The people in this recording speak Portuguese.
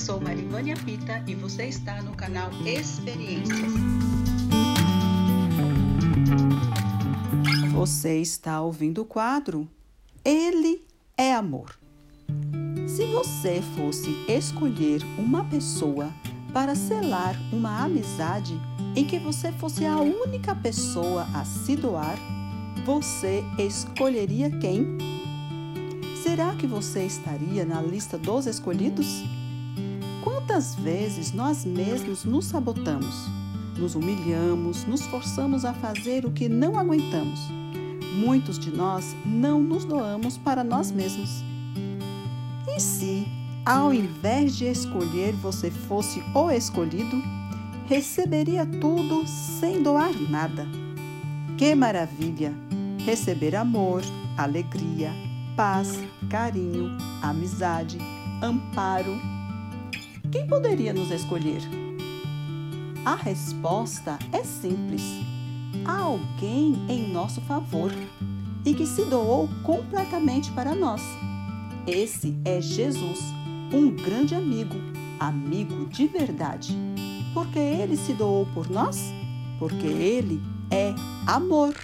sou Marivânia Pita e você está no canal Experiências. Você está ouvindo o quadro Ele é Amor. Se você fosse escolher uma pessoa para selar uma amizade em que você fosse a única pessoa a se doar, você escolheria quem? Será que você estaria na lista dos escolhidos? Quantas vezes nós mesmos nos sabotamos, nos humilhamos, nos forçamos a fazer o que não aguentamos? Muitos de nós não nos doamos para nós mesmos. E se, ao invés de escolher, você fosse o escolhido, receberia tudo sem doar nada? Que maravilha! Receber amor, alegria, paz, carinho, amizade, amparo. Quem poderia nos escolher? A resposta é simples: há alguém em nosso favor e que se doou completamente para nós. Esse é Jesus, um grande amigo, amigo de verdade. Porque ele se doou por nós? Porque ele é amor.